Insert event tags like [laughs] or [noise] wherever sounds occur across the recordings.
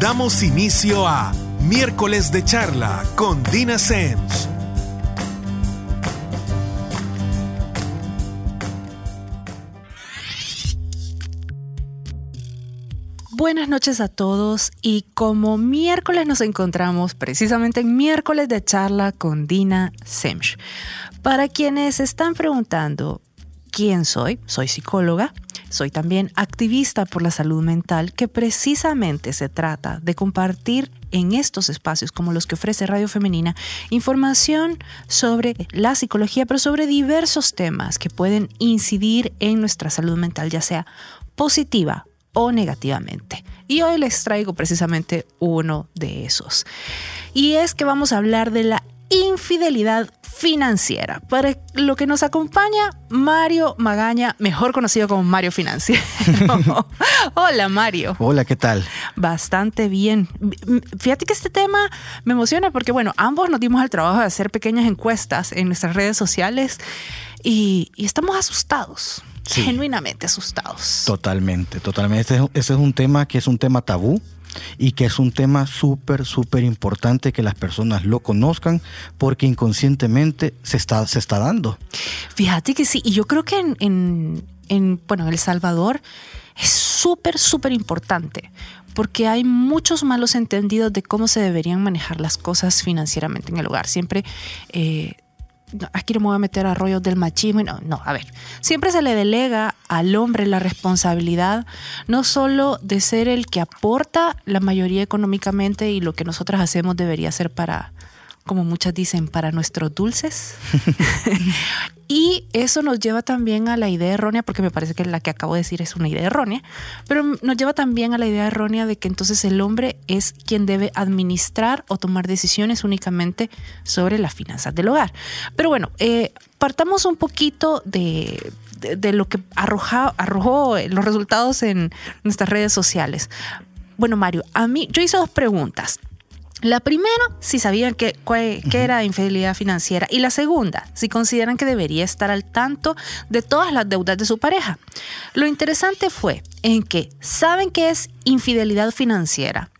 Damos inicio a Miércoles de Charla con Dina Sens. Buenas noches a todos y como miércoles nos encontramos precisamente en miércoles de charla con Dina Semch. Para quienes están preguntando quién soy, soy psicóloga, soy también activista por la salud mental, que precisamente se trata de compartir en estos espacios como los que ofrece Radio Femenina información sobre la psicología, pero sobre diversos temas que pueden incidir en nuestra salud mental, ya sea positiva o negativamente. Y hoy les traigo precisamente uno de esos. Y es que vamos a hablar de la infidelidad financiera. Para lo que nos acompaña, Mario Magaña, mejor conocido como Mario Financiero. [laughs] Hola, Mario. Hola, ¿qué tal? Bastante bien. Fíjate que este tema me emociona porque, bueno, ambos nos dimos el trabajo de hacer pequeñas encuestas en nuestras redes sociales y, estamos asustados. Genuinamente asustados. Totalmente, totalmente. ese es un tema que es un tema tabú y que es un tema súper, súper importante que las personas lo conozcan porque inconscientemente se está, se está dando. Fíjate que sí, y yo creo que en, en, bueno, El Salvador es súper, súper importante porque hay muchos malos entendidos de cómo se deberían manejar las cosas financieramente en el hogar. Siempre eh, aquí no me voy a meter a rollos del machismo. No, no, a ver, siempre se le delega al hombre la responsabilidad no solo de ser el que aporta la mayoría económicamente y lo que nosotras hacemos debería ser para, como muchas dicen, para nuestros dulces. [laughs] [laughs] y eso nos lleva también a la idea errónea, porque me parece que la que acabo de decir es una idea errónea, pero nos lleva también a la idea errónea de que entonces el hombre es quien debe administrar o tomar decisiones únicamente sobre las finanzas del hogar. Pero bueno, eh, partamos un poquito de, lo que arrojó los resultados en nuestras redes sociales. Bueno, Mario, a mí yo hice dos preguntas. La primera, si sabían que, era infidelidad financiera. Y la segunda, si consideran que debería estar al tanto de todas las deudas de su pareja. Lo interesante fue en que saben que es infidelidad financiera.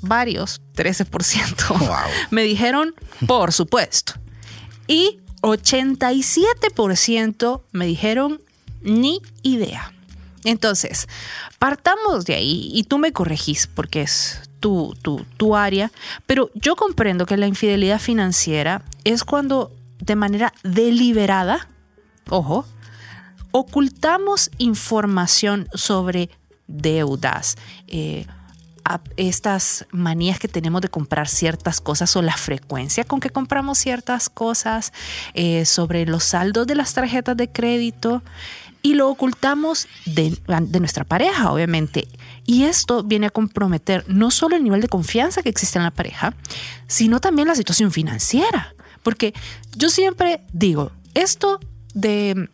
Varios, 13%, me dijeron, por supuesto. Y 87% me dijeron, ni idea. Entonces, partamos de ahí y tú me corregís porque es tu, tu, área, pero yo comprendo que la infidelidad financiera es cuando de manera deliberada, ojo, ocultamos información sobre deudas, eh, estas manías que tenemos de comprar ciertas cosas o la frecuencia con que compramos ciertas cosas, eh, sobre los saldos de las tarjetas de crédito y lo ocultamos de, de nuestra pareja, obviamente. Y esto viene a comprometer no solo el nivel de confianza que existe en la pareja, sino también la situación financiera. Porque yo siempre digo, esto de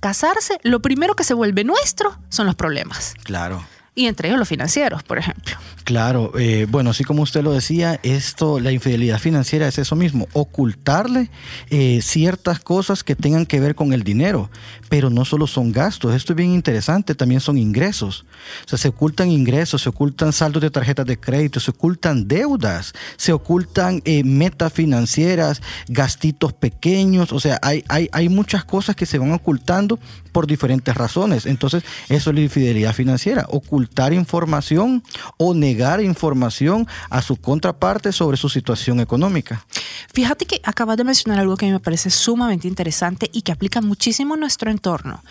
casarse, lo primero que se vuelve nuestro son los problemas. Claro. Y entre ellos los financieros, por ejemplo. Claro, eh, bueno, así como usted lo decía, esto, la infidelidad financiera es eso mismo, ocultarle eh, ciertas cosas que tengan que ver con el dinero, pero no solo son gastos, esto es bien interesante, también son ingresos. O sea, se ocultan ingresos, se ocultan saldos de tarjetas de crédito, se ocultan deudas, se ocultan eh, metas financieras, gastitos pequeños, o sea, hay, hay, hay muchas cosas que se van ocultando por diferentes razones. Entonces, eso es la infidelidad financiera, ocultar información o negar información a su contraparte sobre su situación económica. Fíjate que acabas de mencionar algo que a mí me parece sumamente interesante y que aplica muchísimo en nuestro entorno.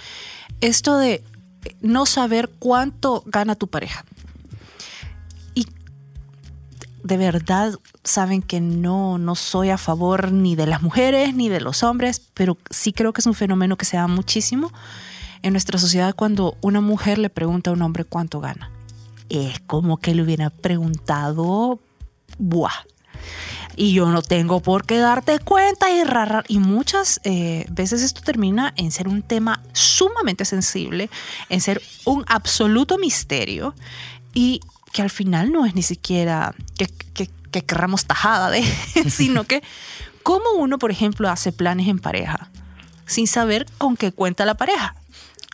Esto de no saber cuánto gana tu pareja. Y de verdad saben que no, no soy a favor ni de las mujeres ni de los hombres, pero sí creo que es un fenómeno que se da muchísimo en nuestra sociedad cuando una mujer le pregunta a un hombre cuánto gana es como que le hubiera preguntado, ¡buah! Y yo no tengo por qué darte cuenta y rara. Y muchas eh, veces esto termina en ser un tema sumamente sensible, en ser un absoluto misterio y que al final no es ni siquiera que, que, que querramos tajada de, [laughs] sino que cómo uno, por ejemplo, hace planes en pareja sin saber con qué cuenta la pareja.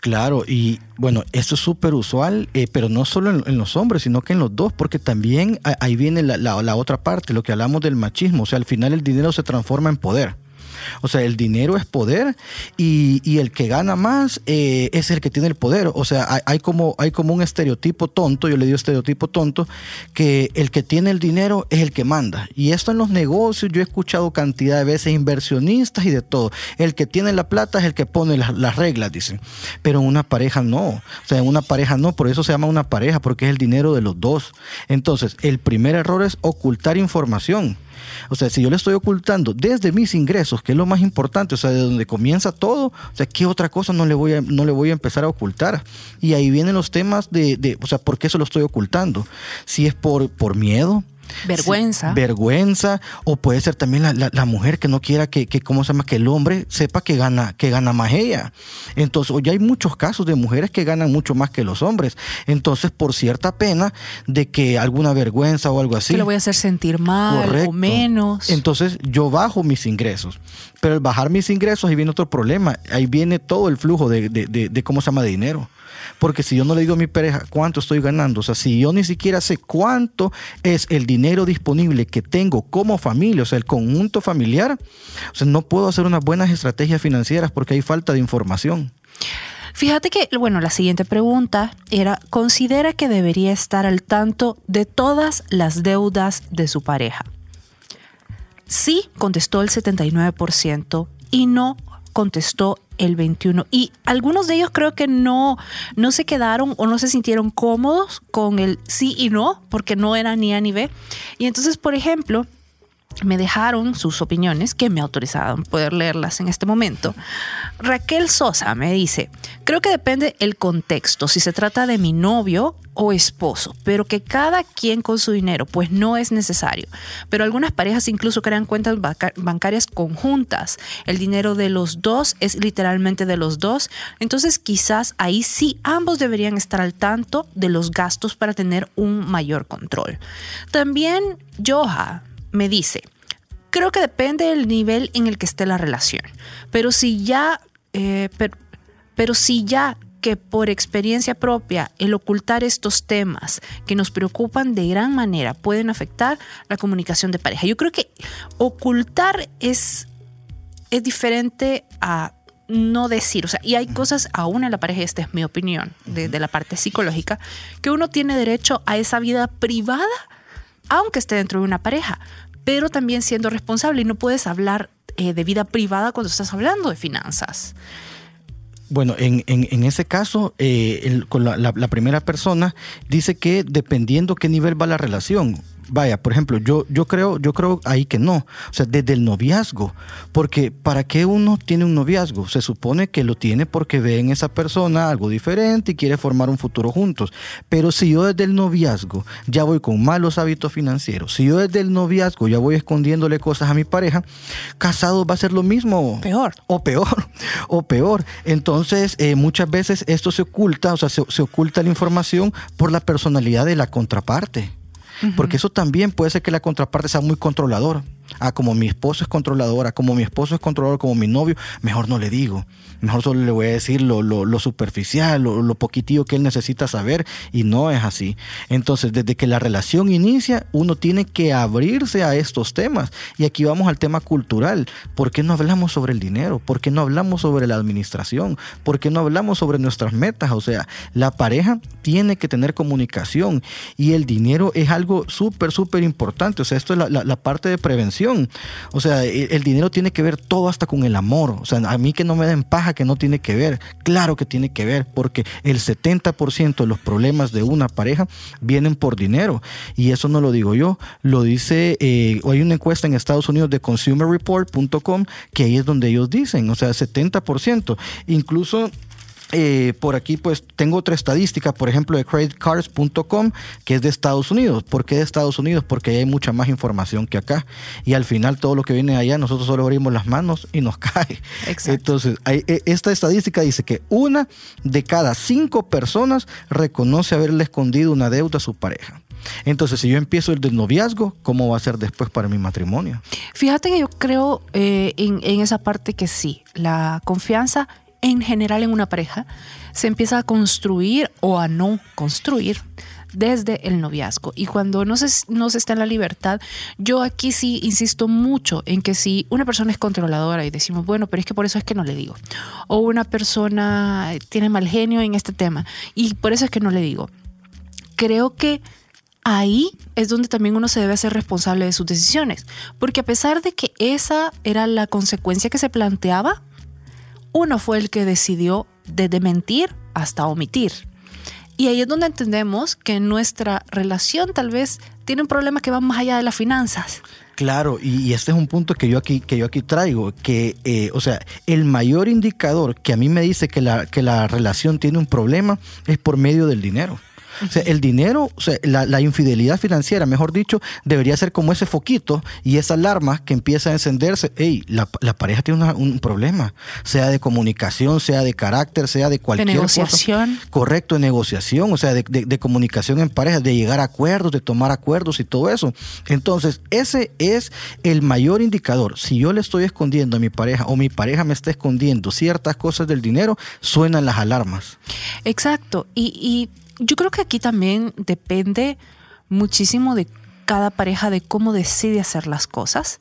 Claro, y bueno, esto es súper usual, eh, pero no solo en, los hombres, sino que en los dos, porque también ahí viene la, la, otra parte, lo que hablamos del machismo, o sea, al final el dinero se transforma en poder. O sea, el dinero es poder y, el que gana más eh, es el que tiene el poder. O sea, hay, como, hay como un estereotipo tonto, yo le digo estereotipo tonto, que el que tiene el dinero es el que manda. Y esto en los negocios yo he escuchado cantidad de veces inversionistas y de todo. El que tiene la plata es el que pone las, las reglas, dicen. Pero en una pareja no. O sea, en una pareja no, por eso se llama una pareja, porque es el dinero de los dos. Entonces, el primer error es ocultar información. O sea, si yo le estoy ocultando desde mis ingresos, que es lo más importante, o sea, de donde comienza todo, o sea, ¿qué otra cosa no le voy a, no le voy a empezar a ocultar? Y ahí vienen los temas de, o sea, ¿por qué se lo estoy ocultando? Si es por, por miedo, Vergüenza. vergüenza. O puede ser también la, mujer que no quiera que, que, ¿cómo se llama? Que el hombre sepa que gana, que gana más ella. Entonces, ya hay muchos casos de mujeres que ganan mucho más que los hombres. Entonces, por cierta pena de que alguna vergüenza o algo así. Que lo voy a hacer sentir mal o menos. Entonces, yo bajo mis ingresos. Pero al bajar mis ingresos, ahí viene otro problema. Ahí viene todo el flujo de, de, de ¿cómo se llama? De dinero. Porque si yo no le digo a mi pareja cuánto estoy ganando, o sea, si yo ni siquiera sé cuánto es el dinero disponible que tengo como familia, o sea, el conjunto familiar, o sea, no puedo hacer unas buenas estrategias financieras porque hay falta de información. Fíjate que, bueno, la siguiente pregunta era, ¿considera que debería estar al tanto de todas las deudas de su pareja? Sí, contestó el 79% y no contestó el 21. Y algunos de ellos creo que no, no se quedaron o no se sintieron cómodos con el sí y no, porque no era ni A ni B. Y entonces, por ejemplo, me dejaron sus opiniones que me autorizaron poder leerlas en este momento. Raquel Sosa me dice, creo que depende el contexto, si se trata de mi novio o esposo, pero que cada quien con su dinero, pues no es necesario. Pero algunas parejas incluso crean cuentas bancarias conjuntas. El dinero de los dos es literalmente de los dos. Entonces quizás ahí sí ambos deberían estar al tanto de los gastos para tener un mayor control. También Joha me dice, creo que depende del nivel en el que esté la relación, pero si ya, eh, pero, si ya que por experiencia propia el ocultar estos temas que nos preocupan de gran manera pueden afectar la comunicación de pareja. Yo creo que ocultar es, es diferente a no decir, o sea, y hay cosas aún en la pareja, esta es mi opinión de, de la parte psicológica, que uno tiene derecho a esa vida privada aunque esté dentro de una pareja, pero también siendo responsable y no puedes hablar eh, de vida privada cuando estás hablando de finanzas. Bueno, en, ese caso, eh, con la, la, primera persona dice que dependiendo qué nivel va la relación, vaya, por ejemplo, yo, yo creo, yo creo ahí que no. O sea, desde el noviazgo. Porque ¿para qué uno tiene un noviazgo? Se supone que lo tiene porque ve en esa persona algo diferente y quiere formar un futuro juntos. Pero si yo desde el noviazgo ya voy con malos hábitos financieros, si yo desde el noviazgo ya voy escondiéndole cosas a mi pareja, casado va a ser lo mismo. Peor. O peor. [laughs] O peor. Entonces, eh, muchas veces esto se oculta, o sea, se oculta la información por la personalidad de la contraparte. Porque eso también puede ser que la contraparte sea muy controlador. Ah, como mi esposo es controladora, como mi esposo es controlador, como mi novio, mejor no le digo. Mejor solo le voy a decir lo, superficial, lo, lo, que él necesita saber y no es así. Entonces, desde que la relación inicia, uno tiene que abrirse a estos temas. Y aquí vamos al tema cultural. ¿Por qué no hablamos sobre el dinero? ¿Por qué no hablamos sobre la administración? ¿Por qué no hablamos sobre nuestras metas? O sea, la pareja tiene que tener comunicación y el dinero es algo súper, súper importante. O sea, esto es la parte de prevención o sea, e, el dinero tiene que ver todo hasta con el amor. O sea, a mí que no me den paja que no tiene que ver. Claro que tiene que ver, porque el 70% de los problemas de una pareja vienen por dinero. Y eso no lo digo yo, lo dice, eh, hay una encuesta en Estados Unidos de consumerreport.com que ahí es donde ellos dicen, o sea, 70%. Incluso eh, por aquí pues tengo otra estadística, por ejemplo de creditcards.com, que es de Estados Unidos. ¿Por qué de Estados Unidos? Porque hay mucha más información que acá. Y al final todo lo que viene allá, nosotros solo abrimos las manos y nos [laughs] cae. Entonces, e, esta estadística dice que una de cada cinco personas reconoce haberle escondido una deuda a su pareja. Entonces, si yo empiezo el del noviazgo, ¿cómo va a ser después para mi matrimonio? Fíjate que yo creo eh, en esa parte que sí, la confianza en general en una pareja se empieza a construir o a no construir desde el noviazgo. Y cuando no se, no se está en la libertad, yo aquí sí insisto mucho en que si una persona es controladora y decimos, bueno, pero es que por eso es que no le digo, o una persona tiene mal genio en este tema y por eso es que no le digo, creo que ahí es donde también uno se debe hacer responsable de sus decisiones, porque a pesar de que esa era la consecuencia que se planteaba, uno fue el que decidió desde mentir hasta omitir. Y ahí es donde entendemos que nuestra relación tal vez tiene un problema que va más allá de las finanzas. Claro, y, este es un punto que yo aquí, que yo aquí traigo, que, eh, o sea, el mayor indicador que a mí me dice que la, que la relación tiene un problema es por medio del dinero. O sea, el dinero, o sea, la, infidelidad financiera, mejor dicho, debería ser como ese foquito y esa alarma que empieza a encenderse. Ey, la, pareja tiene un problema, sea de comunicación, sea de carácter, sea de cualquier de negociación. Correcto, de negociación, o sea, de, de comunicación en pareja, de llegar a acuerdos, de tomar acuerdos y todo eso. Entonces, ese es el mayor indicador. Si yo le estoy escondiendo a mi pareja o mi pareja me está escondiendo ciertas cosas del dinero, suenan las alarmas. Exacto. Y, y yo creo que aquí también depende muchísimo de cada pareja de cómo decide hacer las cosas.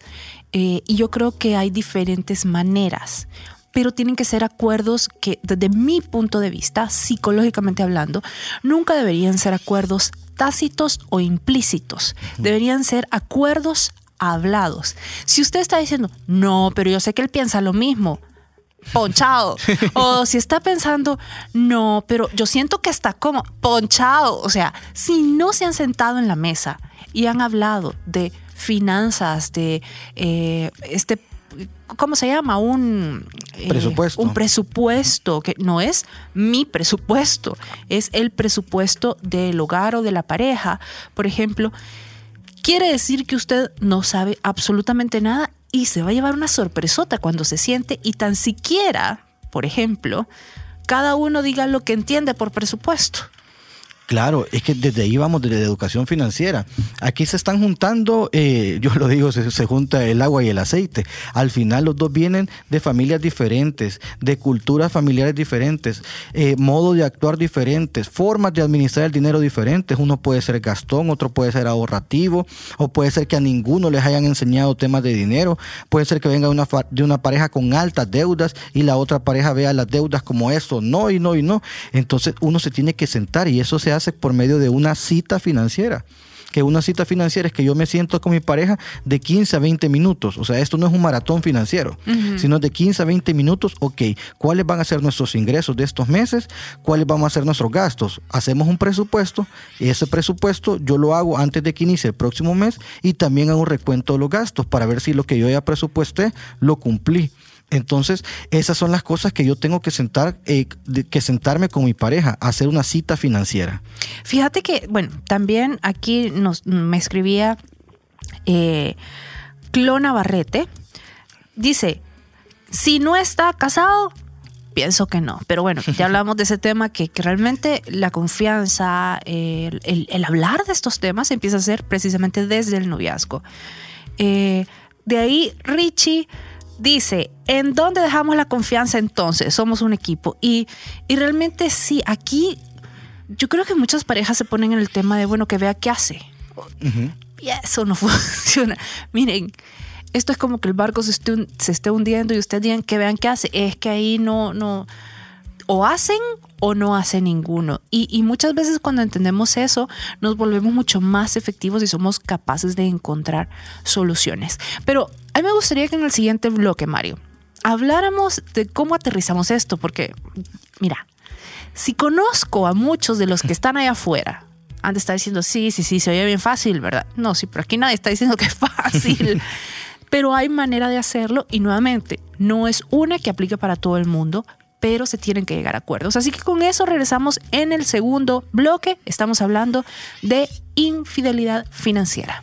Eh, y yo creo que hay diferentes maneras, pero tienen que ser acuerdos que desde mi punto de vista, psicológicamente hablando, nunca deberían ser acuerdos tácitos o implícitos. Deberían ser acuerdos hablados. Si usted está diciendo, no, pero yo sé que él piensa lo mismo, ponchado. o si está pensando, no, pero yo siento que está como ponchado. O sea, si no se han sentado en la mesa y han hablado de finanzas, de eh, este ¿cómo se llama? Un eh, presupuesto. Un presupuesto, que no es mi presupuesto, es el presupuesto del hogar o de la pareja, por ejemplo. Quiere decir que usted no sabe absolutamente nada y se va a llevar una sorpresota cuando se siente y tan siquiera, por ejemplo, cada uno diga lo que entiende por presupuesto. Claro, es que desde ahí vamos, desde la educación financiera. Aquí se están juntando, eh, yo lo digo, se, junta el agua y el aceite. Al final los dos vienen de familias diferentes, de culturas familiares diferentes, eh, modos de actuar diferentes, formas de administrar el dinero diferentes. Uno puede ser gastón, otro puede ser ahorrativo, o puede ser que a ninguno les hayan enseñado temas de dinero. Puede ser que venga una, de una pareja con altas deudas y la otra pareja vea las deudas como eso, no y no y no. Entonces uno se tiene que sentar y eso se hace por medio de una cita financiera que una cita financiera es que yo me siento con mi pareja de 15 a 20 minutos. O sea, esto no es un maratón financiero, sino de 15 a 20 minutos. Ok, ¿cuáles van a ser nuestros ingresos de estos meses? ¿Cuáles van a ser nuestros gastos? Hacemos un presupuesto y ese presupuesto yo lo hago antes de que inicie el próximo mes y también hago un recuento de los gastos para ver si lo que yo ya presupuesté lo cumplí. Entonces, esas son las cosas que yo tengo que sentar, eh, que sentarme con mi pareja, hacer una cita financiera. Fíjate que, bueno, también aquí nos, me escribía eh, Clona Barrete. Dice, si no está casado, pienso que no. Pero bueno, ya [laughs] hablamos de ese tema que, realmente la confianza, el, hablar de estos temas empieza a ser precisamente desde el noviazgo. Eh, de ahí, Richie dice, ¿en dónde dejamos la confianza entonces? Somos un equipo. Y, realmente sí, aquí yo creo que muchas parejas se ponen en el tema de, bueno, que vea qué hace. Y eso no [laughs] funciona. Miren, esto es como que el barco se esté, se esté hundiendo y ustedes digan que vean qué hace. Es que ahí no, no, o hacen o no hacen ninguno. Y, y, muchas veces cuando entendemos eso, nos volvemos mucho más efectivos y somos capaces de encontrar soluciones. Pero a mí me gustaría que en el siguiente bloque, Mario, habláramos de cómo aterrizamos esto, porque, mira, si conozco a muchos de los que están allá afuera, han de estar diciendo, sí, sí, sí, se oye bien fácil, ¿verdad? No, sí, pero aquí nadie está diciendo que es fácil. [laughs] pero hay manera de hacerlo y nuevamente, no es una que aplique para todo el mundo, pero se tienen que llegar a acuerdos. Así que con eso regresamos en el segundo bloque. Estamos hablando de infidelidad financiera.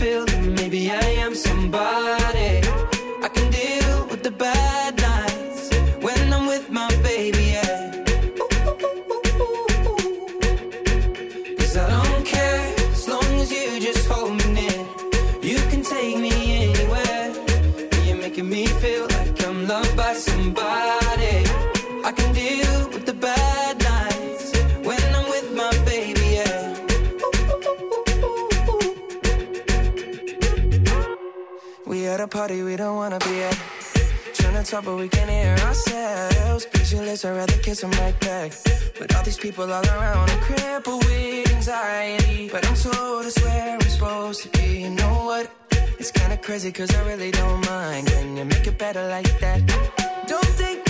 feel that maybe I am somebody. Talk, but we can't hear ourselves. Pictureless, I'd rather kiss them right back. But all these people all around, I'm crippled with anxiety. But I'm told it's where I'm supposed to be. You know what? It's kinda crazy, cause I really don't mind. Can you make it better like that? Don't think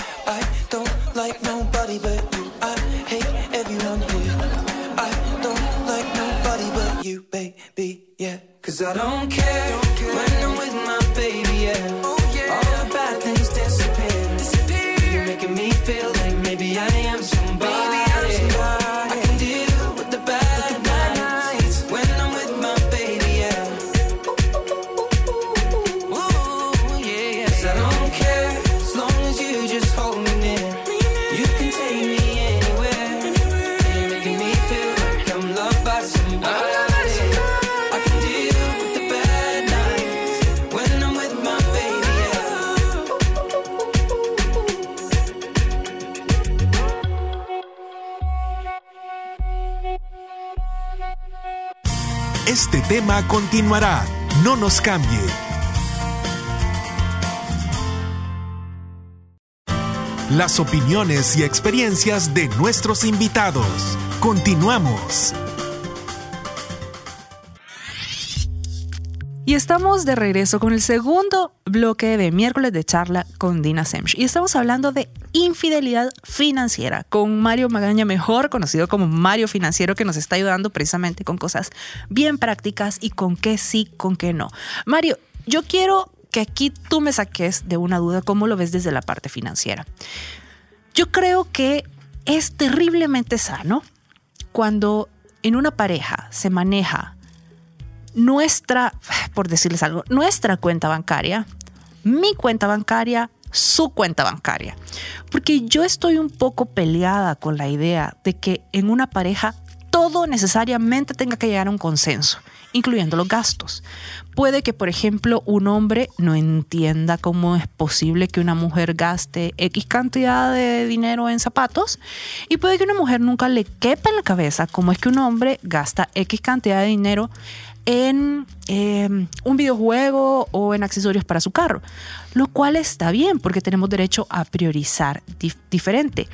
Continuará. No nos cambie. Las opiniones y experiencias de nuestros invitados. Continuamos. Y estamos de regreso con el segundo bloque de miércoles de charla con Dina Semch. Y estamos hablando de infidelidad financiera con Mario Magaña, mejor conocido como Mario Financiero, que nos está ayudando precisamente con cosas bien prácticas y con qué sí, con qué no. Mario, yo quiero que aquí tú me saques de una duda cómo lo ves desde la parte financiera. Yo creo que es terriblemente sano cuando en una pareja se maneja nuestra, por decirles algo, nuestra cuenta bancaria, mi cuenta bancaria, su cuenta bancaria. Porque yo estoy un poco peleada con la idea de que en una pareja todo necesariamente tenga que llegar a un consenso, incluyendo los gastos. Puede que, por ejemplo, un hombre no entienda cómo es posible que una mujer gaste X cantidad de dinero en zapatos y puede que una mujer nunca le quepa en la cabeza cómo es que un hombre gasta X cantidad de dinero en eh, un videojuego o en accesorios para su carro, lo cual está bien porque tenemos derecho a priorizar dif diferente.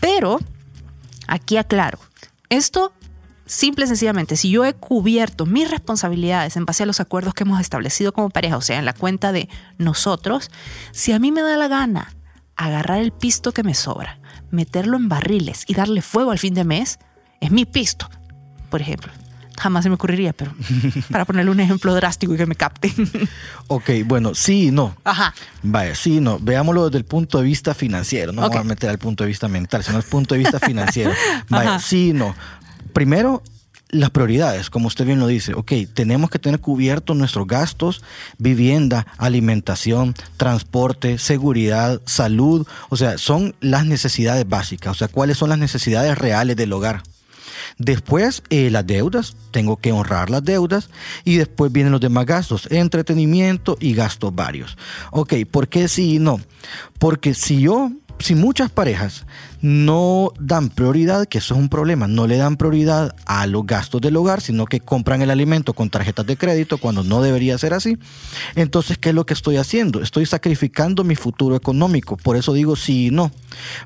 Pero aquí aclaro, esto simple y sencillamente, si yo he cubierto mis responsabilidades en base a los acuerdos que hemos establecido como pareja, o sea, en la cuenta de nosotros, si a mí me da la gana agarrar el pisto que me sobra, meterlo en barriles y darle fuego al fin de mes, es mi pisto, por ejemplo. Jamás se me ocurriría, pero para ponerle un ejemplo drástico y que me capten. Ok, bueno, sí y no. Ajá. Vaya, sí y no. Veámoslo desde el punto de vista financiero. No Ok. vamos a meter al punto de vista mental, sino al punto de vista [laughs] financiero. Vaya, Ajá. sí y no. Primero, las prioridades, como usted bien lo dice. Ok, tenemos que tener cubiertos nuestros gastos, vivienda, alimentación, transporte, seguridad, salud. O sea, son las necesidades básicas. O sea, cuáles son las necesidades reales del hogar. Después, eh, las deudas, tengo que honrar las deudas y después vienen los demás gastos, entretenimiento y gastos varios. Ok, ¿por qué sí y no? Porque si yo, si muchas parejas no dan prioridad, que eso es un problema, no le dan prioridad a los gastos del hogar, sino que compran el alimento con tarjetas de crédito cuando no debería ser así. Entonces, ¿qué es lo que estoy haciendo? Estoy sacrificando mi futuro económico. Por eso digo sí y no.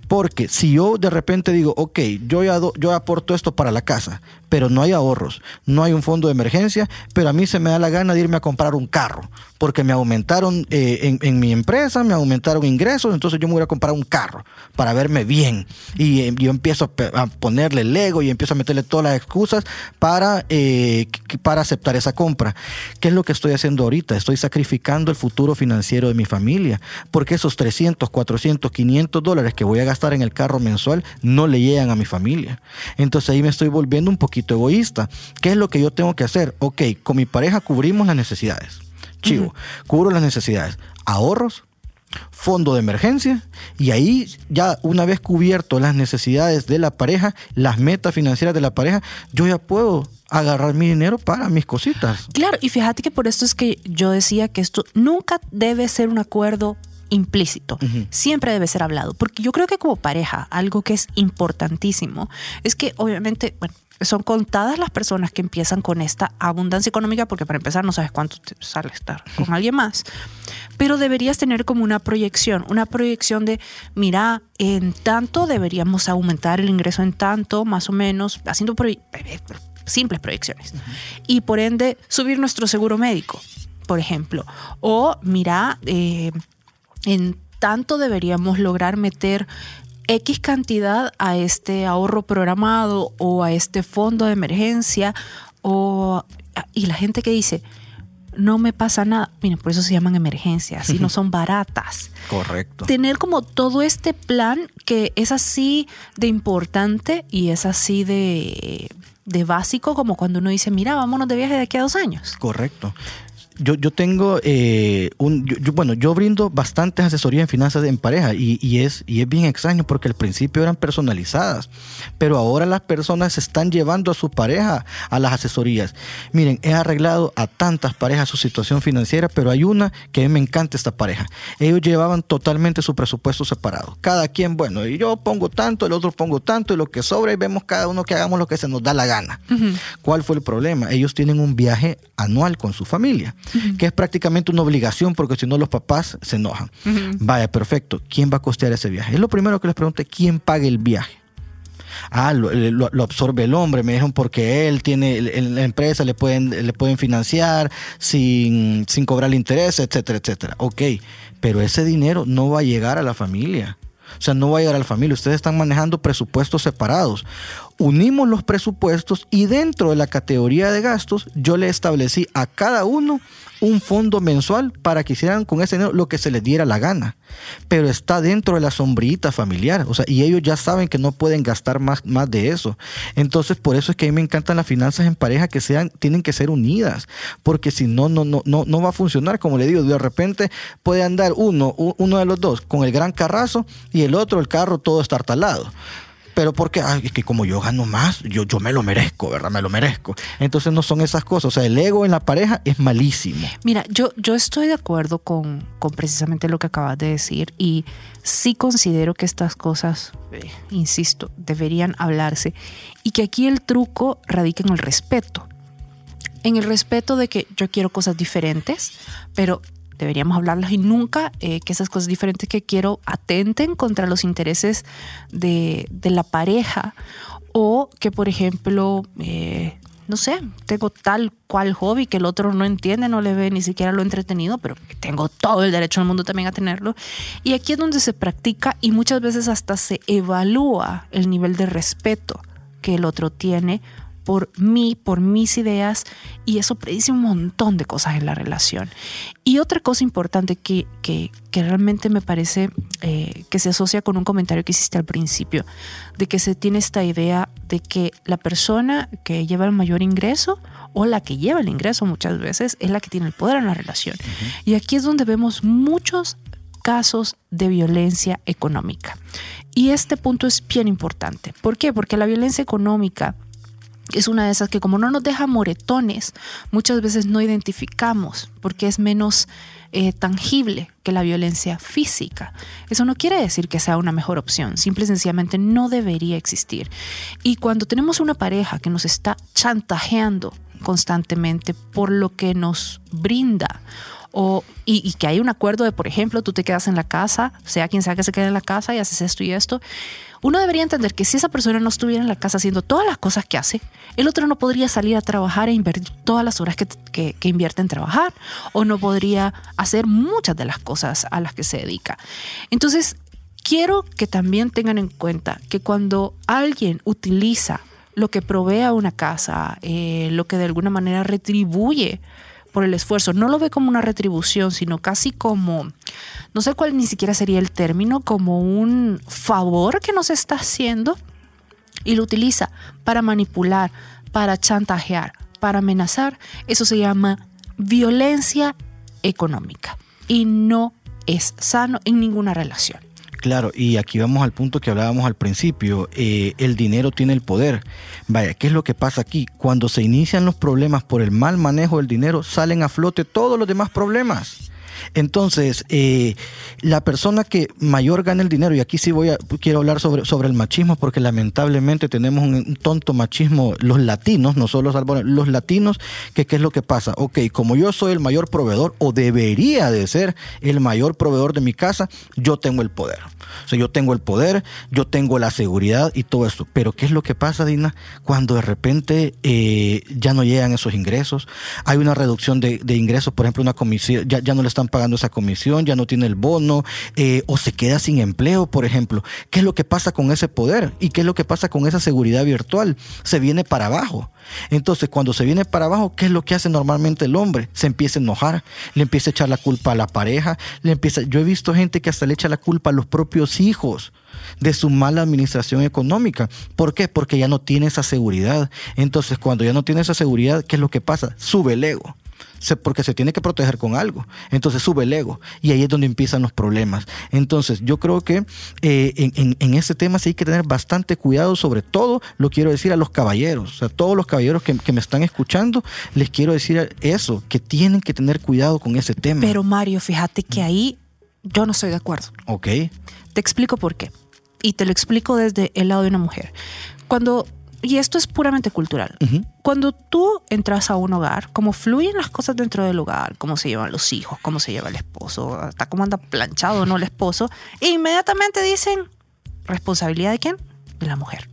Porque si yo de repente digo, ok, yo, yo aporto esto para la casa, pero no hay ahorros, no hay un fondo de emergencia, pero a mí se me da la gana de irme a comprar un carro, porque me aumentaron eh, en mi empresa, me aumentaron ingresos, entonces yo me voy a comprar un carro para verme bien. Y eh, yo empiezo a ponerle el ego y empiezo a meterle todas las excusas para, eh, para aceptar esa compra. ¿Qué es lo que estoy haciendo ahorita? Estoy sacrificando el futuro financiero de mi familia, porque esos 300, 400, 500 dólares que voy a gastar en el carro mensual no le llegan a mi familia. Entonces ahí me estoy volviendo un poquito egoísta. ¿Qué es lo que yo tengo que hacer? Ok, con mi pareja cubrimos las necesidades. Chivo, cubro las necesidades. Ahorros, fondo de emergencia y ahí ya una vez cubierto las necesidades de la pareja, las metas financieras de la pareja, yo ya puedo agarrar mi dinero para mis cositas. Claro, y fíjate que por esto es que yo decía que esto nunca debe ser un acuerdo implícito, siempre debe ser hablado, porque yo creo que como pareja, algo que es importantísimo es que obviamente, bueno, son contadas las personas que empiezan con esta abundancia económica, porque para empezar no sabes cuánto te sale estar con alguien más, pero deberías tener como una proyección, una proyección de, mira, en tanto deberíamos aumentar el ingreso en tanto, más o menos, haciendo simples proyecciones. Y por ende, subir nuestro seguro médico, por ejemplo. O mira, eh, en tanto deberíamos lograr meter X cantidad a este ahorro programado o a este fondo de emergencia o y la gente que dice no me pasa nada, miren, por eso se llaman emergencias, y no [laughs] son baratas Correcto. tener como todo este plan que es así de importante y es así de, de básico como cuando uno dice, mira, vámonos de viaje de aquí a dos años. Correcto. Yo, yo tengo eh, un, yo- yo- bueno, yo brindo bastantes asesorías en finanzas en pareja y, y es, y es bien extraño porque al principio eran personalizadas, pero ahora las personas se están llevando a su pareja a las asesorías. Miren, he arreglado a tantas parejas su situación financiera, pero hay una que a mí me encanta esta pareja. Ellos llevaban totalmente su presupuesto separado. Cada quien, bueno, y yo pongo tanto, el otro pongo tanto, y lo que sobra y vemos cada uno que hagamos lo que se nos da la gana. ¿Cuál fue el problema? Ellos tienen un viaje anual con su familia, que es prácticamente una obligación porque si no los papás se enojan. Vaya, perfecto. ¿Quién va a costear ese viaje? Es lo primero que les pregunté, ¿quién paga el viaje? Ah, lo, lo- lo absorbe el hombre, me dijeron porque él tiene, la empresa le pueden, le pueden financiar sin, sin cobrar interés, etcétera, etcétera. Ok, pero ese dinero no va a llegar a la familia. O sea, no va a llegar a la familia. Ustedes están manejando presupuestos separados. Unimos los presupuestos y dentro de la categoría de gastos yo le establecí a cada uno un fondo mensual para que hicieran con ese dinero lo que se les diera la gana. Pero está dentro de la sombrita familiar. O sea, y ellos ya saben que no pueden gastar más, más de eso. Entonces, por eso es que a mí me encantan las finanzas en pareja que sean, tienen que ser unidas. Porque si no, no, no, no, no va a funcionar. Como le digo, de repente puede andar uno, uno de los dos con el gran carrazo y el otro, el carro todo estartalado. Pero porque, ay, es que como yo gano más, yo, yo me lo merezco, ¿verdad? Me lo merezco. Entonces no son esas cosas. O sea, el ego en la pareja es malísimo. Mira, yo, yo estoy de acuerdo con, con precisamente lo que acabas de decir y sí considero que estas cosas, eh, insisto, deberían hablarse y que aquí el truco radica en el respeto. En el respeto de que yo quiero cosas diferentes, pero deberíamos hablarlas y nunca eh, que esas cosas diferentes que quiero atenten contra los intereses de, de la pareja o que, por ejemplo, eh, no sé, tengo tal cual hobby que el otro no entiende, no le ve ni siquiera lo entretenido, pero tengo todo el derecho del mundo también a tenerlo. Y aquí es donde se practica y muchas veces hasta se evalúa el nivel de respeto que el otro tiene por mí, por mis ideas, y eso predice un montón de cosas en la relación. Y otra cosa importante que, que, que realmente me parece eh, que se asocia con un comentario que hiciste al principio, de que se tiene esta idea de que la persona que lleva el mayor ingreso o la que lleva el ingreso muchas veces es la que tiene el poder en la relación. Y aquí es donde vemos muchos casos de violencia económica. Y este punto es bien importante. ¿Por qué? Porque la violencia económica es una de esas que como no nos deja moretones, muchas veces no identificamos porque es menos eh, tangible que la violencia física. Eso no quiere decir que sea una mejor opción, simple y sencillamente no debería existir. Y cuando tenemos una pareja que nos está chantajeando constantemente por lo que nos brinda o, y, y, que hay un acuerdo de, por ejemplo, tú te quedas en la casa, sea quien sea que se quede en la casa y haces esto y esto, uno debería entender que si esa persona no estuviera en la casa haciendo todas las cosas que hace, el otro no podría salir a trabajar e invertir todas las horas que, que, invierte en trabajar o no podría hacer muchas de las cosas a las que se dedica. Entonces, quiero que también tengan en cuenta que cuando alguien utiliza lo que provee a una casa, eh, lo que de alguna manera retribuye por el esfuerzo, no lo ve como una retribución, sino casi como, no sé cuál ni siquiera sería el término, como un favor que nos está haciendo y lo utiliza para manipular, para chantajear, para amenazar, eso se llama violencia económica. Y no es sano en ninguna relación. Claro, y aquí vamos al punto que hablábamos al principio, eh, el dinero tiene el poder. Vaya, ¿qué es lo que pasa aquí? Cuando se inician los problemas por el mal manejo del dinero, salen a flote todos los demás problemas. Entonces, eh, la persona que mayor gana el dinero, y aquí sí voy a, quiero hablar sobre, sobre el machismo, porque lamentablemente tenemos un tonto machismo, los latinos, no solo los los latinos, que qué es lo que pasa. Ok, como yo soy el mayor proveedor, o debería de ser el mayor proveedor de mi casa, yo tengo el poder. O sea, yo tengo el poder, yo tengo la seguridad y todo esto. Pero ¿qué es lo que pasa, Dina? Cuando de repente eh, ya no llegan esos ingresos, hay una reducción de, de ingresos, por ejemplo, una comisión, ya, ya no le están pagando esa comisión, ya no tiene el bono, eh, o se queda sin empleo, por ejemplo. ¿Qué es lo que pasa con ese poder? ¿Y qué es lo que pasa con esa seguridad virtual? Se viene para abajo. Entonces, cuando se viene para abajo, ¿qué es lo que hace normalmente el hombre? Se empieza a enojar, le empieza a echar la culpa a la pareja, le empieza. Yo he visto gente que hasta le echa la culpa a los propios hijos de su mala administración económica. ¿Por qué? Porque ya no tiene esa seguridad. Entonces, cuando ya no tiene esa seguridad, ¿qué es lo que pasa? Sube el ego porque se tiene que proteger con algo. Entonces sube el ego y ahí es donde empiezan los problemas. Entonces yo creo que eh, en, en, en, este tema sí hay que tener bastante cuidado, sobre todo lo quiero decir a los caballeros, o sea, todos los caballeros que, que me están escuchando, les quiero decir eso, que tienen que tener cuidado con ese tema. Pero Mario, fíjate que ahí yo no estoy de acuerdo. Ok. Te explico por qué. Y te lo explico desde el lado de una mujer. Cuando y esto es puramente cultural. Uh -huh. Cuando tú entras a un hogar, cómo fluyen las cosas dentro del hogar, cómo se llevan los hijos, cómo se lleva el esposo, hasta cómo anda planchado o no el esposo, e inmediatamente dicen, ¿responsabilidad de quién? De la mujer.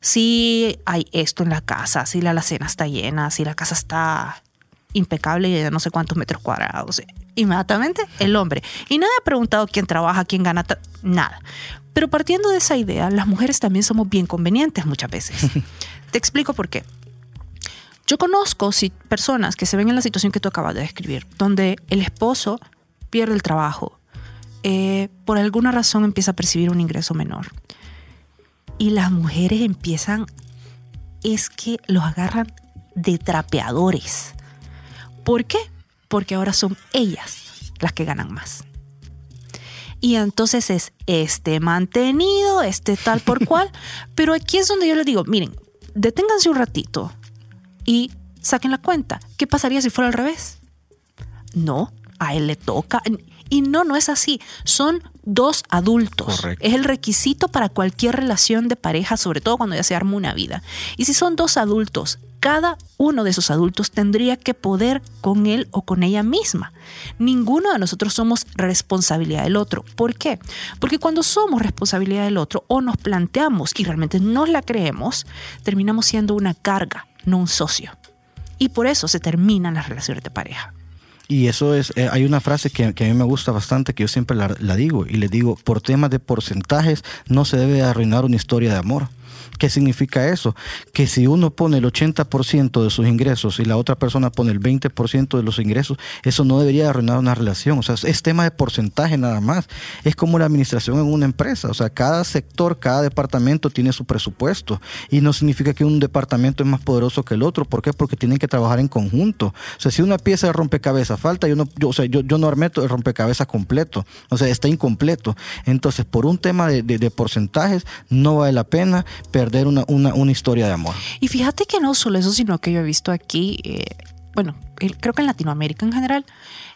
Si hay esto en la casa, si la alacena está llena, si la casa está impecable y de no sé cuántos metros cuadrados, inmediatamente el hombre. Y nadie ha preguntado quién trabaja, quién gana, nada. Pero partiendo de esa idea, las mujeres también somos bien convenientes muchas veces. [laughs] Te explico por qué. Yo conozco si, personas que se ven en la situación que tú acabas de describir, donde el esposo pierde el trabajo, eh, por alguna razón empieza a percibir un ingreso menor. Y las mujeres empiezan, es que los agarran de trapeadores. ¿Por qué? Porque ahora son ellas las que ganan más. Y entonces es este mantenido, este tal por cual. [laughs] Pero aquí es donde yo les digo, miren, deténganse un ratito y saquen la cuenta. ¿Qué pasaría si fuera al revés? No, a él le toca. Y no, no es así. Son dos adultos. Correcto. Es el requisito para cualquier relación de pareja, sobre todo cuando ya se arma una vida. Y si son dos adultos, cada uno de esos adultos tendría que poder con él o con ella misma. Ninguno de nosotros somos responsabilidad del otro. ¿Por qué? Porque cuando somos responsabilidad del otro o nos planteamos y realmente nos la creemos, terminamos siendo una carga, no un socio. Y por eso se terminan las relaciones de pareja. Y eso es, eh, hay una frase que, que, a mí me gusta bastante, que yo siempre la, la, digo, y le digo, por temas de porcentajes no se debe arruinar una historia de amor. ¿Qué significa eso? Que si uno pone el 80% de sus ingresos y la otra persona pone el 20% de los ingresos, eso no debería arruinar una relación. O sea, es tema de porcentaje nada más. Es como la administración en una empresa. O sea, cada sector, cada departamento tiene su presupuesto. Y no significa que un departamento es más poderoso que el otro. ¿Por qué? Porque tienen que trabajar en conjunto. O sea, si una pieza de rompecabezas falta, yo no, yo, o sea, yo, yo no armé el rompecabezas completo. O sea, está incompleto. Entonces, por un tema de, de, porcentajes, no vale la pena perder una, una, una, historia de amor. Y fíjate que no solo eso, sino que yo he visto aquí, eh, bueno, creo que en Latinoamérica en general,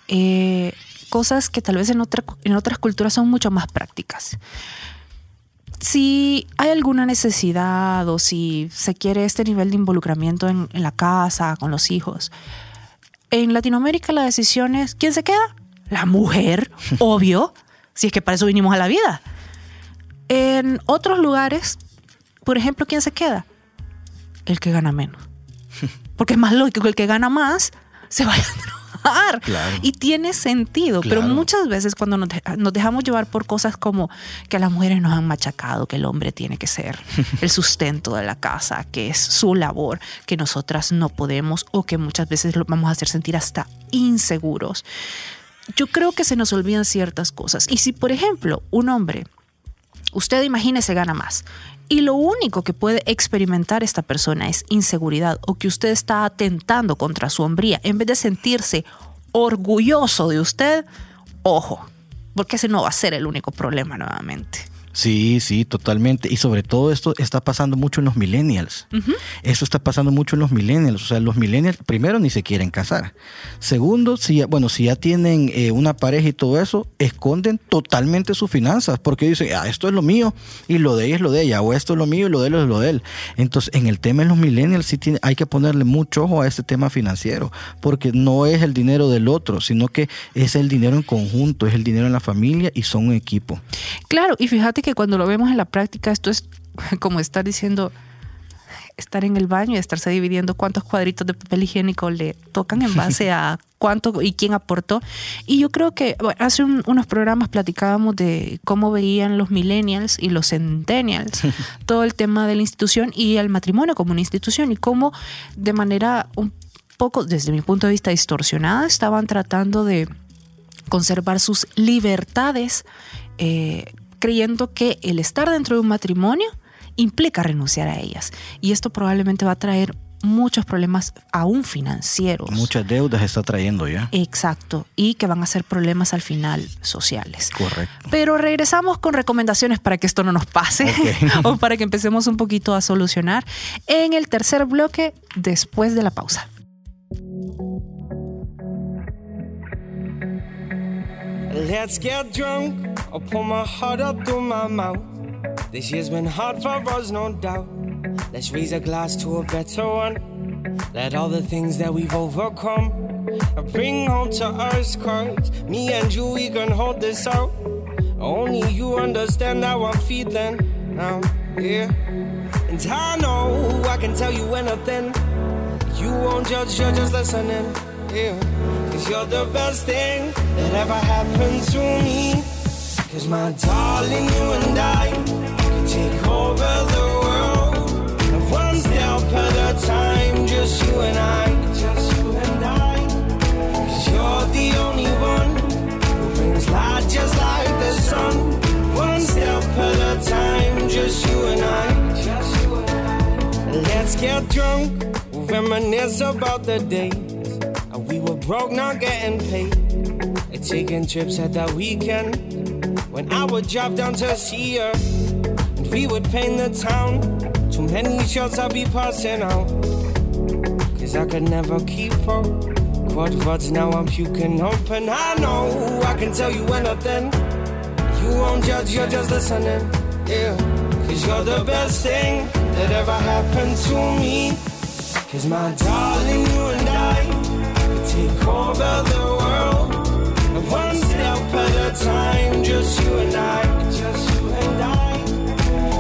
eh, cosas que tal vez en, otra, en otras culturas son mucho más prácticas. Si hay alguna necesidad o si se quiere este nivel de involucramiento en, en la casa, con los hijos, en Latinoamérica la decisión es, ¿quién se queda? La mujer, [laughs] obvio, si es que para eso vinimos a la vida. En otros lugares, por ejemplo, ¿quién se queda? El que gana menos. [laughs] Porque es más lógico el que gana más se vaya a [laughs] trabajar. Y tiene sentido. Pero muchas veces cuando nos, dejamos llevar por cosas como que las mujeres nos han machacado, que el hombre tiene que ser [laughs] el sustento de la casa, que es su labor, que nosotras no podemos o que muchas veces lo vamos a hacer sentir hasta inseguros. Yo creo que se nos olvidan ciertas cosas. Y si, por ejemplo, un hombre, usted imagínese gana más y lo único que puede experimentar esta persona es inseguridad o que usted está atentando contra su hombría, en vez de sentirse orgulloso de usted, ojo, porque ese no va a ser el único problema nuevamente. Sí, sí, totalmente. Y sobre todo esto está pasando mucho en los millennials. Eso está pasando mucho en los millennials. O sea, los millennials primero ni se quieren casar. Segundo, si ya, bueno, si ya tienen eh, una pareja y todo eso, esconden totalmente sus finanzas porque dicen, ah, esto es lo mío y lo de ella es lo de ella, o esto es lo mío y lo de él es lo de él. Entonces, en el tema de los millennials sí tiene, hay que ponerle mucho ojo a este tema financiero porque no es el dinero del otro, sino que es el dinero en conjunto, es el dinero en la familia y son un equipo. Claro, y fíjate que cuando lo vemos en la práctica, esto es [laughs] como estar diciendo, estar en el baño y estarse dividiendo cuántos cuadritos de papel higiénico le tocan en base a [laughs] cuánto y quién aportó. Y yo creo que hace unos programas platicábamos de cómo veían los millennials y los centennials [laughs] todo el tema de la institución y el matrimonio como una institución y cómo de manera un poco, desde mi punto de vista, distorsionada, estaban tratando de conservar sus libertades eh, creyendo que el estar dentro de un matrimonio implica renunciar a ellas. Y esto probablemente va a traer muchos problemas aún financieros. Muchas deudas está trayendo ya. Exacto, y que van a ser problemas al final sociales. Correcto. Pero regresamos con recomendaciones para que esto no nos pase [laughs] o para que empecemos un poquito a solucionar en el tercer bloque después de la pausa. Let's get drunk. I'll pour my heart up through my mouth. This year's been hard for us, no doubt. Let's raise a glass to a better one. Let all the things that we've overcome bring home to us, cause me and you, we can hold this out. Only you understand how I'm feeling now, yeah. And I know I can tell you anything. You won't judge, you're just listening, yeah. Cause you're the best thing that ever happened to me. Cause my darling, you and I could take over the world. One step at a time, just you and I. Just you and I. Cause you're the only one who brings light just like the sun. One step at a time, just you and I. Just you and I. Let's get drunk, reminisce about the we were broke, not getting paid. Taking trips at that weekend. When I would drive down to see her. And we would paint the town. Too many shots I'd be passing out. Cause I could never keep up. Quad words now I'm puking. And I know I can tell you anything. You won't judge, you're just listening. Yeah. Cause you're the best thing that ever happened to me. Cause my darling, you take over the world. One step at a time, just you and I, just you and I.